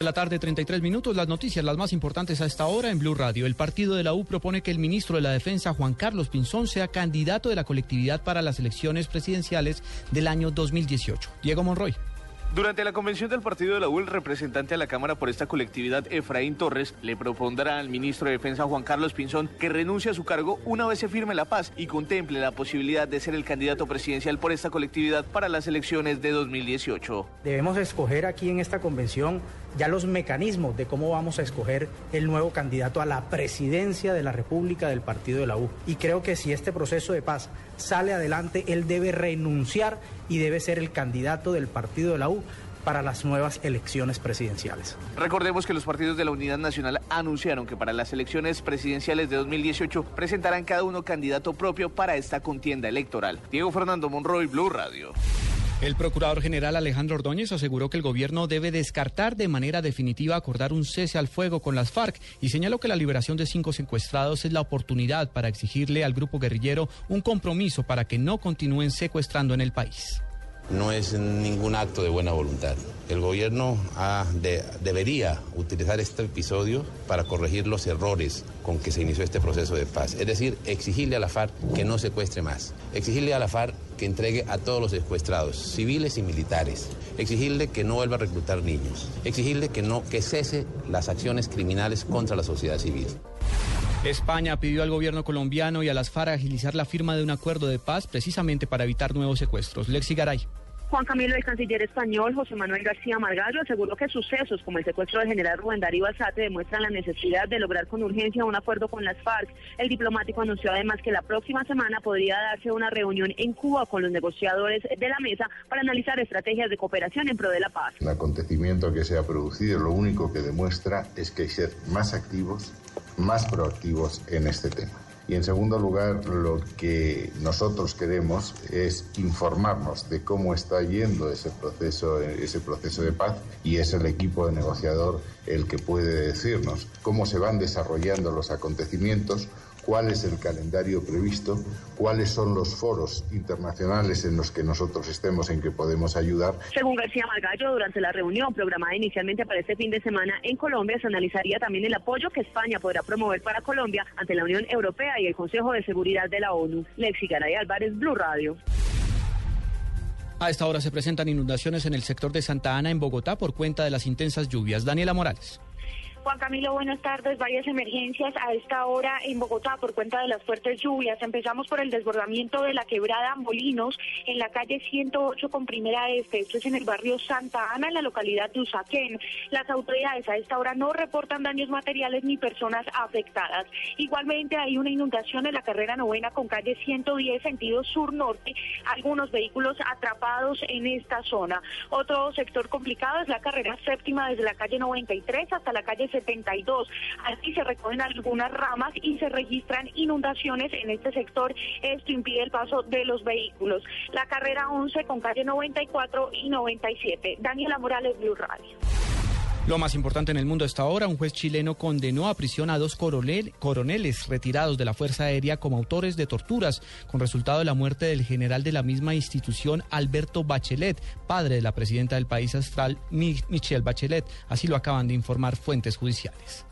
La tarde, 33 minutos. Las noticias, las más importantes a esta hora en Blue Radio. El partido de la U propone que el ministro de la Defensa, Juan Carlos Pinzón, sea candidato de la colectividad para las elecciones presidenciales del año 2018. Diego Monroy. Durante la convención del partido de la U, el representante a la Cámara por esta colectividad, Efraín Torres, le propondrá al ministro de Defensa, Juan Carlos Pinzón, que renuncie a su cargo una vez se firme la paz y contemple la posibilidad de ser el candidato presidencial por esta colectividad para las elecciones de 2018. Debemos escoger aquí en esta convención ya los mecanismos de cómo vamos a escoger el nuevo candidato a la presidencia de la República del partido de la U. Y creo que si este proceso de paz sale adelante, él debe renunciar y debe ser el candidato del partido de la U para las nuevas elecciones presidenciales. Recordemos que los partidos de la Unidad Nacional anunciaron que para las elecciones presidenciales de 2018 presentarán cada uno candidato propio para esta contienda electoral. Diego Fernando Monroy, Blue Radio. El procurador general Alejandro Ordóñez aseguró que el gobierno debe descartar de manera definitiva acordar un cese al fuego con las FARC y señaló que la liberación de cinco secuestrados es la oportunidad para exigirle al grupo guerrillero un compromiso para que no continúen secuestrando en el país no es ningún acto de buena voluntad. El gobierno debería utilizar este episodio para corregir los errores con que se inició este proceso de paz. Es decir, exigirle a la FARC que no secuestre más. Exigirle a la FARC que entregue a todos los secuestrados, civiles y militares. Exigirle que no vuelva a reclutar niños. Exigirle que, no, que cese las acciones criminales contra la sociedad civil. España pidió al gobierno colombiano y a las FARC agilizar la firma de un acuerdo de paz precisamente para evitar nuevos secuestros. Lexi Garay. Juan Camilo, el canciller español José Manuel García Margallo, aseguró que sucesos como el secuestro del general Rubén Darío Alzate demuestran la necesidad de lograr con urgencia un acuerdo con las FARC. El diplomático anunció además que la próxima semana podría darse una reunión en Cuba con los negociadores de la mesa para analizar estrategias de cooperación en pro de la paz. El acontecimiento que se ha producido lo único que demuestra es que hay que ser más activos, más proactivos en este tema. Y en segundo lugar, lo que nosotros queremos es informarnos de cómo está yendo ese proceso, ese proceso de paz y es el equipo de negociador el que puede decirnos cómo se van desarrollando los acontecimientos, cuál es el calendario previsto, cuáles son los foros internacionales en los que nosotros estemos en que podemos ayudar. Según García Margallo, durante la reunión programada inicialmente para este fin de semana en Colombia, se analizaría también el apoyo que España podrá promover para Colombia ante la Unión Europea y el Consejo de Seguridad de la ONU. Lexi Garay Álvarez, Blue Radio. A esta hora se presentan inundaciones en el sector de Santa Ana, en Bogotá, por cuenta de las intensas lluvias. Daniela Morales. Juan Camilo, buenas tardes. Varias emergencias a esta hora en Bogotá por cuenta de las fuertes lluvias. Empezamos por el desbordamiento de la quebrada Molinos en la calle 108 con primera este. Esto es en el barrio Santa Ana, en la localidad de Usaquén. Las autoridades a esta hora no reportan daños materiales ni personas afectadas. Igualmente hay una inundación en la carrera novena con calle 110 sentido sur-norte. Algunos vehículos atrapados en esta zona. Otro sector complicado es la carrera séptima desde la calle 93 hasta la calle 72. Así se recogen algunas ramas y se registran inundaciones en este sector. Esto impide el paso de los vehículos. La carrera 11 con calle 94 y 97. Daniela Morales, Blue Radio. Lo más importante en el mundo hasta ahora, un juez chileno condenó a prisión a dos coroneles retirados de la Fuerza Aérea como autores de torturas, con resultado de la muerte del general de la misma institución, Alberto Bachelet, padre de la presidenta del país astral, Michelle Bachelet. Así lo acaban de informar fuentes judiciales.